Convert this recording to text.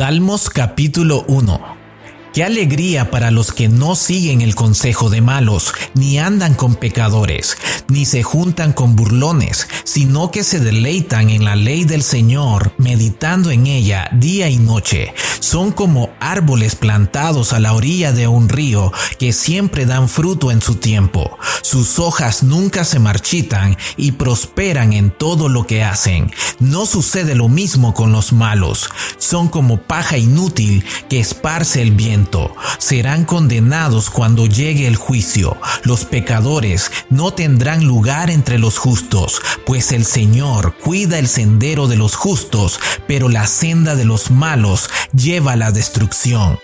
Salmos capítulo 1 Qué alegría para los que no siguen el consejo de malos, ni andan con pecadores, ni se juntan con burlones, sino que se deleitan en la ley del Señor, meditando en ella día y noche. Son como árboles plantados a la orilla de un río que siempre dan fruto en su tiempo. Sus hojas nunca se marchitan y prosperan en todo lo que hacen. No sucede lo mismo con los malos. Son como paja inútil que esparce el serán condenados cuando llegue el juicio. Los pecadores no tendrán lugar entre los justos, pues el Señor cuida el sendero de los justos, pero la senda de los malos lleva la destrucción.